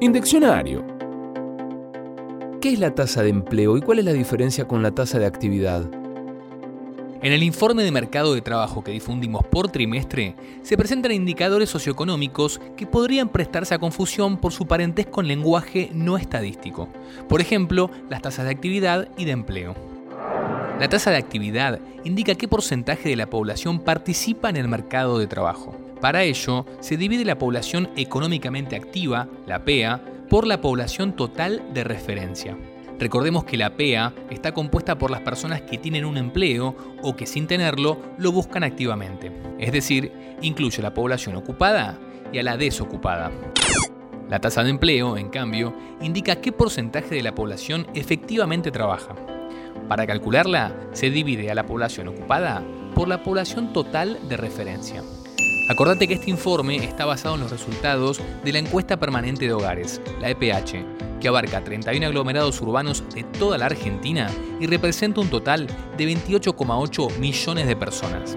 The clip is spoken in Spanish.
Indeccionario. ¿Qué es la tasa de empleo y cuál es la diferencia con la tasa de actividad? En el informe de mercado de trabajo que difundimos por trimestre, se presentan indicadores socioeconómicos que podrían prestarse a confusión por su parentesco en lenguaje no estadístico. Por ejemplo, las tasas de actividad y de empleo. La tasa de actividad indica qué porcentaje de la población participa en el mercado de trabajo. Para ello, se divide la población económicamente activa, la PEA, por la población total de referencia. Recordemos que la PEA está compuesta por las personas que tienen un empleo o que sin tenerlo lo buscan activamente. Es decir, incluye a la población ocupada y a la desocupada. La tasa de empleo, en cambio, indica qué porcentaje de la población efectivamente trabaja. Para calcularla, se divide a la población ocupada por la población total de referencia. Acordate que este informe está basado en los resultados de la encuesta permanente de hogares, la EPH, que abarca 31 aglomerados urbanos de toda la Argentina y representa un total de 28,8 millones de personas.